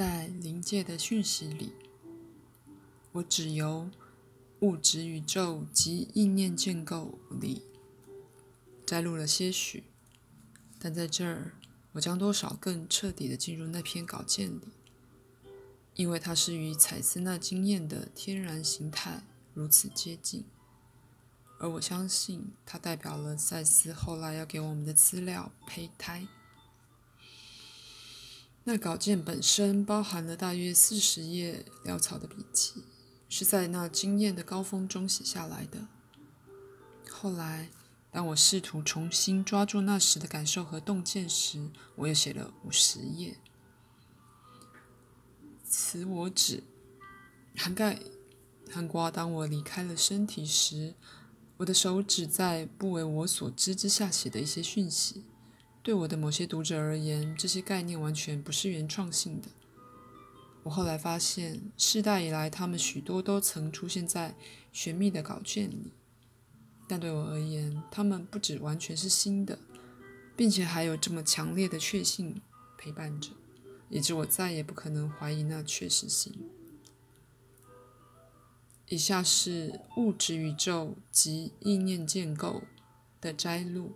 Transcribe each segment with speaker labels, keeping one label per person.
Speaker 1: 在临界的讯息里，我只由物质宇宙及意念建构里摘录了些许，但在这儿，我将多少更彻底的进入那篇稿件里，因为它是与彩斯那经验的天然形态如此接近，而我相信它代表了赛斯后来要给我们的资料胚胎。那稿件本身包含了大约四十页潦草的笔记，是在那经验的高峰中写下来的。后来，当我试图重新抓住那时的感受和洞见时，我又写了五十页。此我指涵盖涵瓜当我离开了身体时，我的手指在不为我所知之下写的一些讯息。对我的某些读者而言，这些概念完全不是原创性的。我后来发现，世代以来，他们许多都曾出现在玄秘的稿卷里，但对我而言，他们不只完全是新的，并且还有这么强烈的确信陪伴着，以致我再也不可能怀疑那确实性。以下是物质宇宙及意念建构的摘录。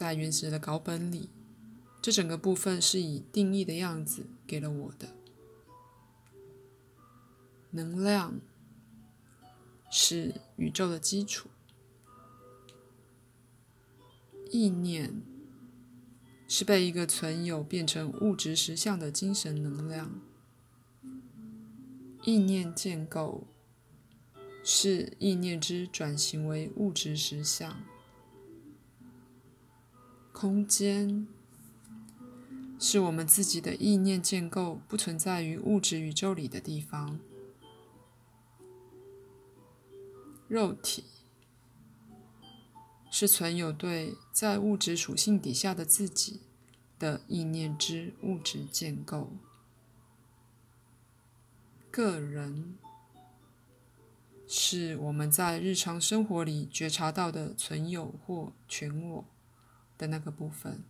Speaker 1: 在原始的稿本里，这整个部分是以定义的样子给了我的。能量是宇宙的基础，意念是被一个存有变成物质实相的精神能量，意念建构是意念之转型为物质实相。空间是我们自己的意念建构不存在于物质宇宙里的地方。肉体是存有对在物质属性底下的自己的意念之物质建构。个人是我们在日常生活里觉察到的存有或全我。的那个部分，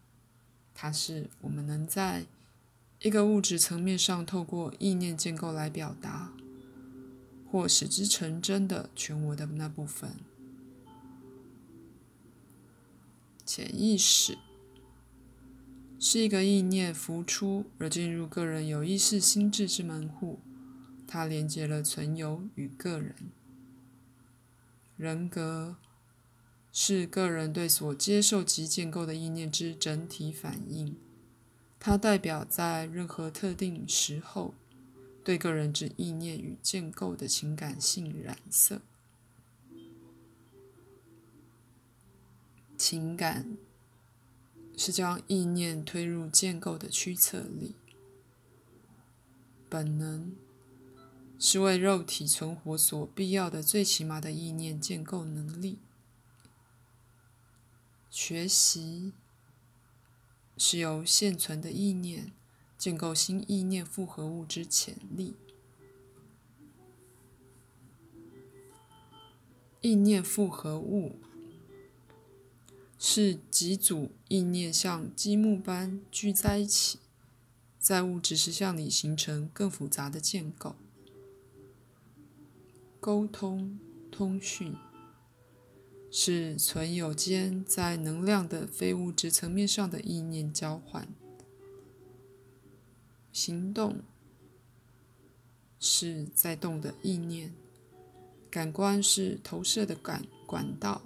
Speaker 1: 它是我们能在一个物质层面上透过意念建构来表达，或使之成真的全我的那部分。潜意识是一个意念浮出而进入个人有意识心智之门户，它连接了存有与个人人格。是个人对所接受及建构的意念之整体反应，它代表在任何特定时候对个人之意念与建构的情感性染色。情感是将意念推入建构的驱策力，本能是为肉体存活所必要的最起码的意念建构能力。学习是由现存的意念建构新意念复合物之潜力。意念复合物是几组意念像积木般聚在一起，在物质实相里形成更复杂的建构。沟通、通讯。是存有间在能量的非物质层面上的意念交换。行动是在动的意念，感官是投射的感管道，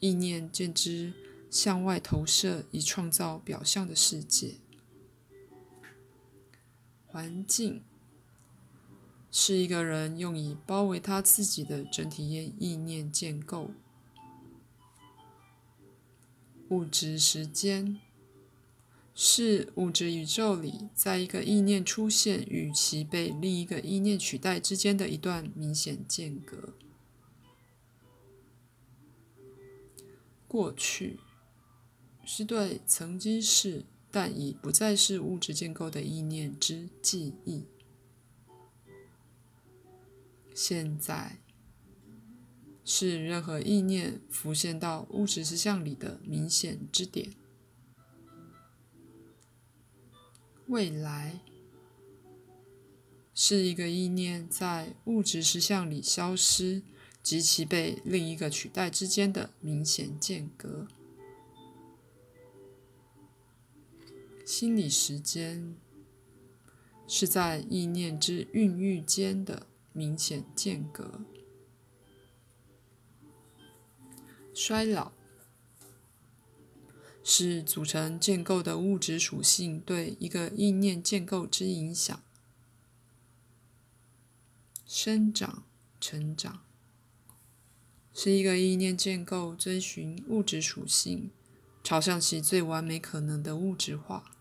Speaker 1: 意念见之向外投射以创造表象的世界。环境是一个人用以包围他自己的整体意意念建构。物质时间是物质宇宙里，在一个意念出现与其被另一个意念取代之间的一段明显间隔。过去是对曾经是但已不再是物质建构的意念之记忆。现在。是任何意念浮现到物质实相里的明显之点。未来是一个意念在物质实相里消失及其被另一个取代之间的明显间隔。心理时间是在意念之孕育间的明显间隔。衰老。是组成建构的物质属性对一个意念建构之影响。生长、成长，是一个意念建构遵循物质属性，朝向其最完美可能的物质化。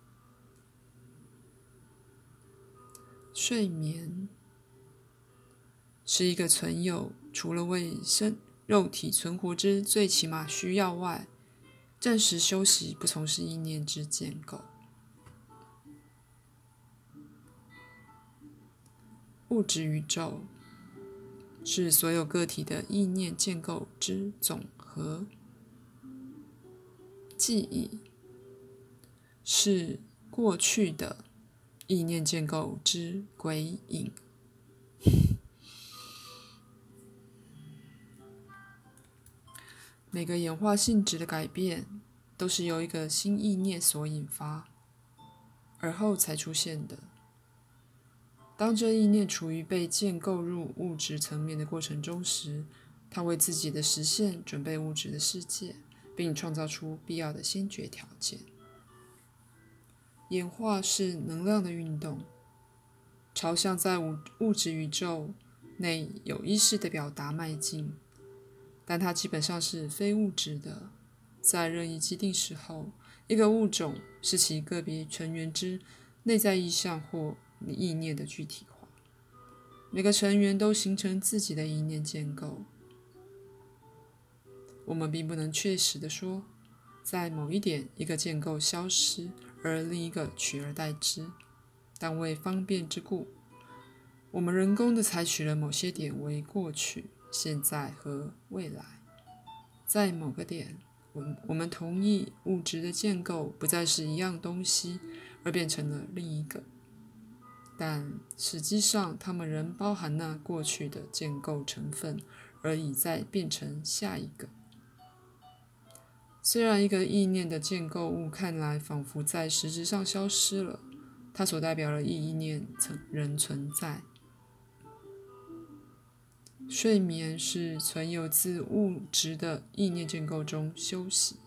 Speaker 1: 睡眠，是一个存有除了为生肉体存活之最起码需要外。暂时休息，不从事意念之建构。物质宇宙是所有个体的意念建构之总和。记忆是过去的意念建构之鬼影。每个演化性质的改变，都是由一个新意念所引发，而后才出现的。当这意念处于被建构入物质层面的过程中时，它为自己的实现准备物质的世界，并创造出必要的先决条件。演化是能量的运动，朝向在物物质宇宙内有意识的表达迈进。但它基本上是非物质的，在任意既定时候，一个物种是其个别成员之内在意象或意念的具体化。每个成员都形成自己的意念建构。我们并不能确实的说，在某一点一个建构消失，而另一个取而代之。但为方便之故，我们人工的采取了某些点为过去。现在和未来，在某个点，我们我们同意物质的建构不再是一样东西，而变成了另一个。但实际上，它们仍包含那过去的建构成分，而已在变成下一个。虽然一个意念的建构物看来仿佛在实质上消失了，它所代表的意念曾仍存在。睡眠是存有自物质的意念建构中休息，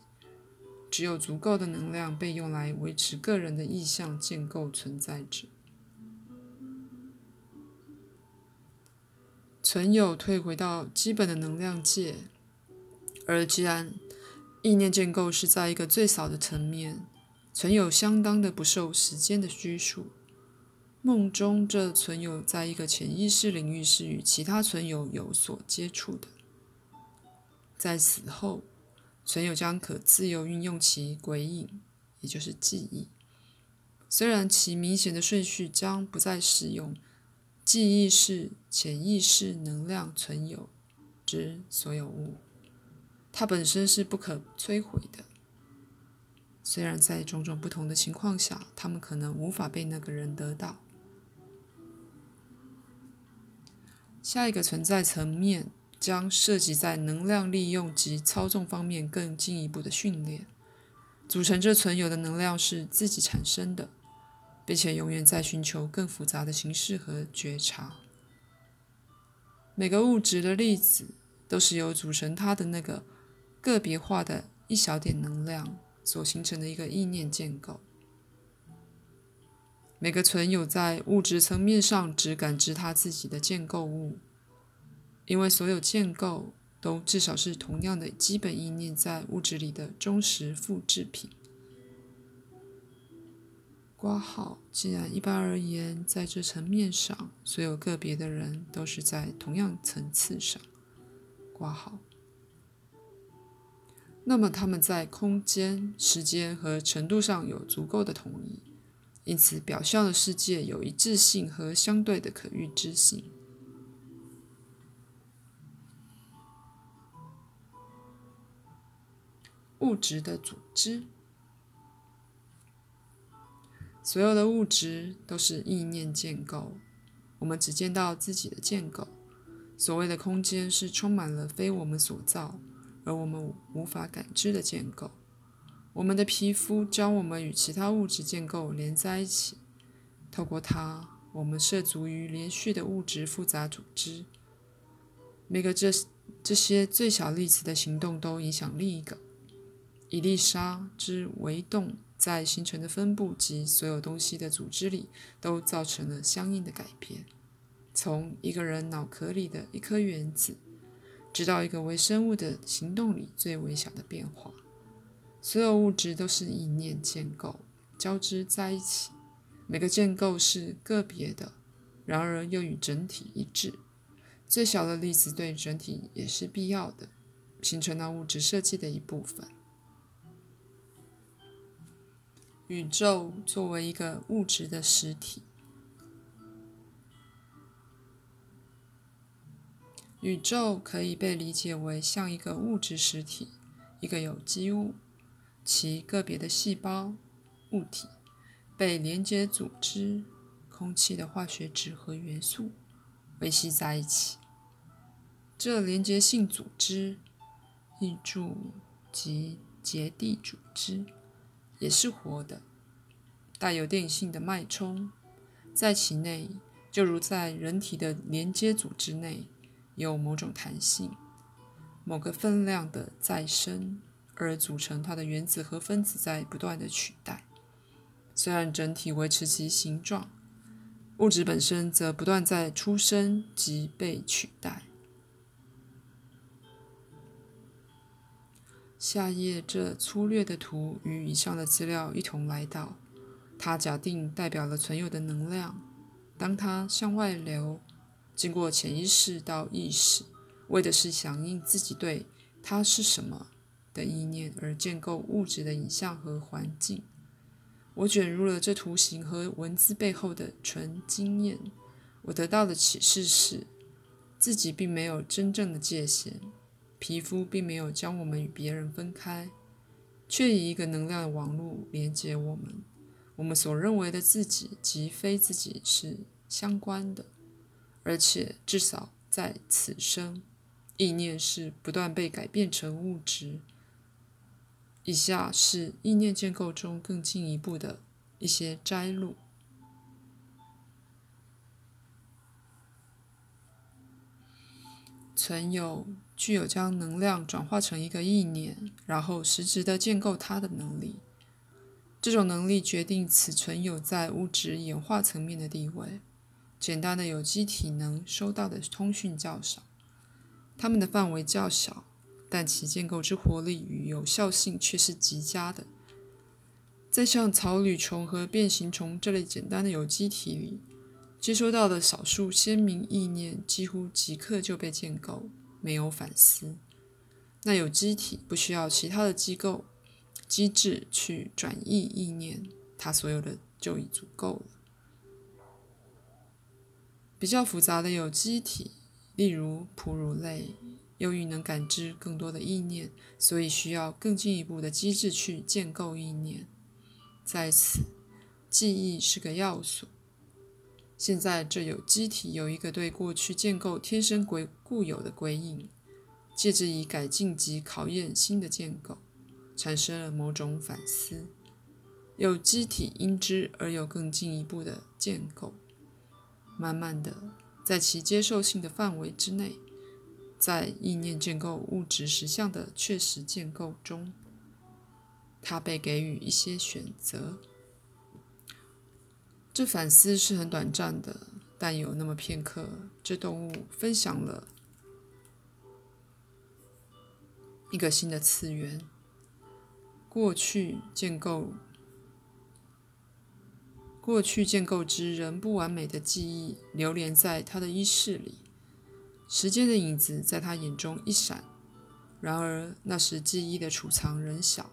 Speaker 1: 只有足够的能量被用来维持个人的意象建构存在着。存有退回到基本的能量界，而既然意念建构是在一个最少的层面，存有相当的不受时间的拘束。梦中，这存有在一个潜意识领域是与其他存有有所接触的。在死后，存有将可自由运用其鬼影，也就是记忆。虽然其明显的顺序将不再使用。记忆是潜意识能量存有之所有物，它本身是不可摧毁的。虽然在种种不同的情况下，他们可能无法被那个人得到。下一个存在层面将涉及在能量利用及操纵方面更进一步的训练。组成这存有的能量是自己产生的，并且永远在寻求更复杂的形式和觉察。每个物质的粒子都是由组成它的那个个别化的一小点能量所形成的一个意念建构。每个存有在物质层面上只感知它自己的建构物，因为所有建构都至少是同样的基本意念在物质里的忠实复制品。挂号，既然一般而言，在这层面上，所有个别的人都是在同样层次上。挂号，那么他们在空间、时间和程度上有足够的统一。因此，表象的世界有一致性和相对的可预知性。物质的组织所有的物质都是意念建构，我们只见到自己的建构。所谓的空间是充满了非我们所造而我们无法感知的建构。我们的皮肤将我们与其他物质建构连在一起，透过它，我们涉足于连续的物质复杂组织。每个这这些最小粒子的行动都影响另一个。一粒沙之微动。在形成的分布及所有东西的组织里，都造成了相应的改变。从一个人脑壳里的一颗原子，直到一个微生物的行动里最微小的变化，所有物质都是意念建构交织在一起。每个建构是个别的，然而又与整体一致。最小的粒子对整体也是必要的，形成了物质设计的一部分。宇宙作为一个物质的实体，宇宙可以被理解为像一个物质实体，一个有机物，其个别的细胞、物体被连接组织、空气的化学质和元素维系在一起。这连接性组织、异柱及结缔组织。也是活的，带有电性的脉冲，在其内，就如在人体的连接组织内，有某种弹性，某个分量的再生，而组成它的原子和分子在不断的取代。虽然整体维持其形状，物质本身则不断在出生及被取代。下页这粗略的图与以上的资料一同来到，它假定代表了存有的能量。当它向外流，经过潜意识到意识，为的是响应自己对它是什么的意念而建构物质的影像和环境。我卷入了这图形和文字背后的纯经验。我得到的启示是，自己并没有真正的界限。皮肤并没有将我们与别人分开，却以一个能量的网络连接我们。我们所认为的自己及非自己是相关的，而且至少在此生，意念是不断被改变成物质。以下是意念建构中更进一步的一些摘录。存有具有将能量转化成一个意念，然后实质的建构它的能力。这种能力决定此存有在物质演化层面的地位。简单的有机体能收到的通讯较少，它们的范围较小，但其建构之活力与有效性却是极佳的。在像草履虫和变形虫这类简单的有机体里。接收到的少数鲜明意念，几乎即刻就被建构，没有反思。那有机体不需要其他的机构机制去转译意念，它所有的就已足够了。比较复杂的有机体，例如哺乳类，由于能感知更多的意念，所以需要更进一步的机制去建构意念。在此，记忆是个要素。现在，这有机体有一个对过去建构天生归固有的归应，借之以改进及考验新的建构，产生了某种反思。有机体因之而有更进一步的建构，慢慢的，在其接受性的范围之内，在意念建构物质实相的确实建构中，它被给予一些选择。这反思是很短暂的，但有那么片刻，这动物分享了一个新的次元。过去建构、过去建构之人不完美的记忆，流连在他的意识里。时间的影子在他眼中一闪。然而那时记忆的储藏仍小，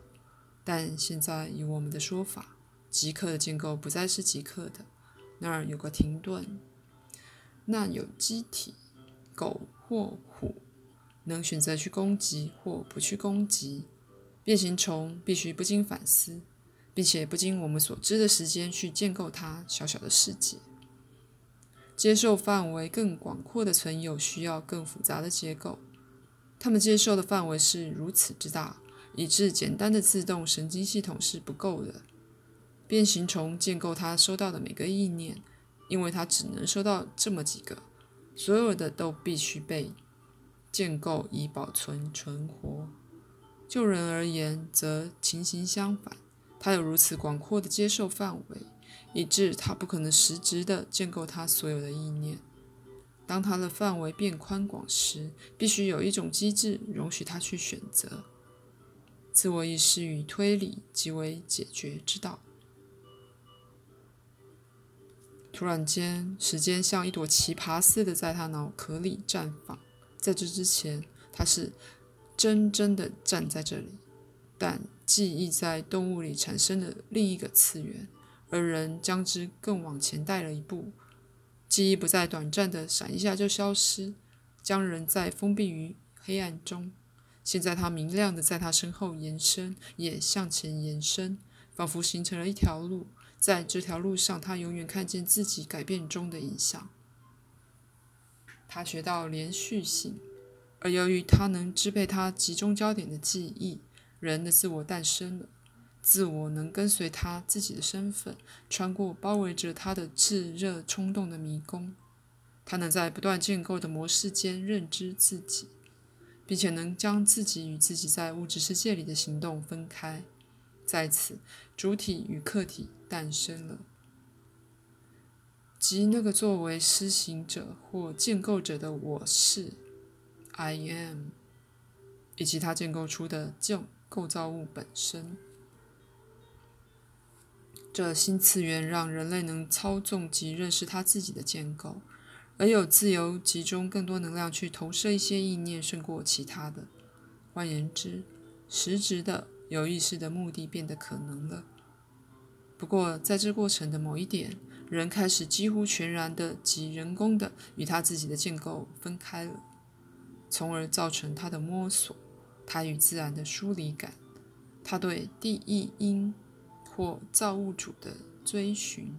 Speaker 1: 但现在以我们的说法。即刻的建构不再是即刻的，那儿有个停顿。那有机体，狗或虎，能选择去攻击或不去攻击。变形虫必须不经反思，并且不经我们所知的时间去建构它小小的世界。接受范围更广阔的存有需要更复杂的结构，他们接受的范围是如此之大，以致简单的自动神经系统是不够的。变形虫建构它收到的每个意念，因为它只能收到这么几个，所有的都必须被建构以保存存活。就人而言，则情形相反，它有如此广阔的接受范围。以致他不可能实质地建构他所有的意念。当他的范围变宽广时，必须有一种机制容许他去选择。自我意识与推理即为解决之道。突然间，时间像一朵奇葩似的在他脑壳里绽放。在这之前，他是真真的站在这里，但记忆在动物里产生了另一个次元。而人将之更往前带了一步，记忆不再短暂的闪一下就消失，将人在封闭于黑暗中。现在它明亮的在他身后延伸，也向前延伸，仿佛形成了一条路。在这条路上，他永远看见自己改变中的影像。他学到连续性，而由于他能支配他集中焦点的记忆，人的自我诞生了。自我能跟随他自己的身份，穿过包围着他的炙热冲动的迷宫。他能在不断建构的模式间认知自己，并且能将自己与自己在物质世界里的行动分开。在此，主体与客体诞生了，即那个作为施行者或建构者的我是 I am，以及他建构出的旧构造物本身。这新次元让人类能操纵及认识他自己的建构，而有自由集中更多能量去投射一些意念，胜过其他的。换言之，实质的有意识的目的变得可能了。不过，在这过程的某一点，人开始几乎全然的及人工的与他自己的建构分开了，从而造成他的摸索，他与自然的疏离感，他对第一因。或造物主的追寻，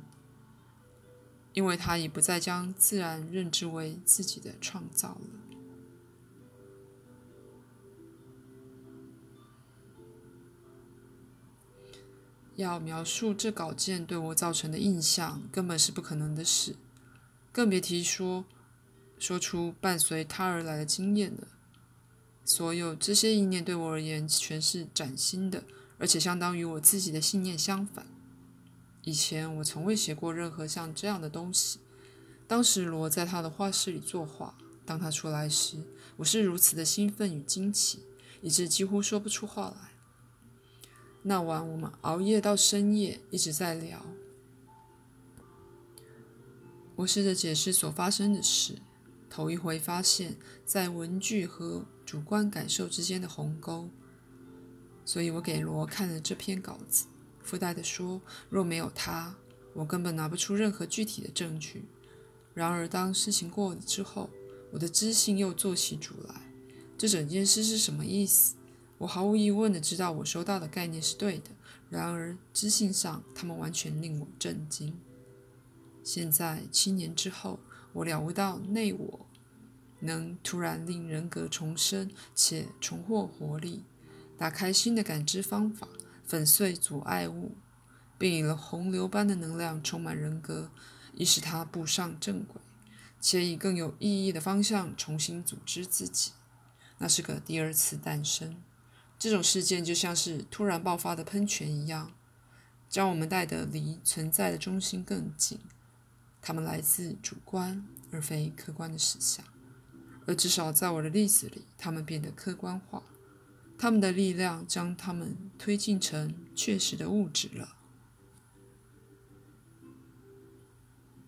Speaker 1: 因为他已不再将自然认知为自己的创造了。要描述这稿件对我造成的印象，根本是不可能的事，更别提说说出伴随他而来的经验了。所有这些意念对我而言，全是崭新的。而且相当于我自己的信念相反。以前我从未写过任何像这样的东西。当时罗在他的画室里作画，当他出来时，我是如此的兴奋与惊奇，以致几乎说不出话来。那晚我们熬夜到深夜，一直在聊。我试着解释所发生的事，头一回发现，在文具和主观感受之间的鸿沟。所以我给罗看了这篇稿子，附带的说：“若没有他，我根本拿不出任何具体的证据。”然而，当事情过了之后，我的知性又做起主来。这整件事是什么意思？我毫无疑问的知道，我收到的概念是对的。然而，知性上，他们完全令我震惊。现在，七年之后，我了悟到内我能突然令人格重生且重获活力。打开新的感知方法，粉碎阻碍物，并以了洪流般的能量充满人格，以使它步上正轨，且以更有意义的方向重新组织自己。那是个第二次诞生。这种事件就像是突然爆发的喷泉一样，将我们带得离存在的中心更近。它们来自主观而非客观的实相，而至少在我的例子里，它们变得客观化。他们的力量将他们推进成确实的物质了。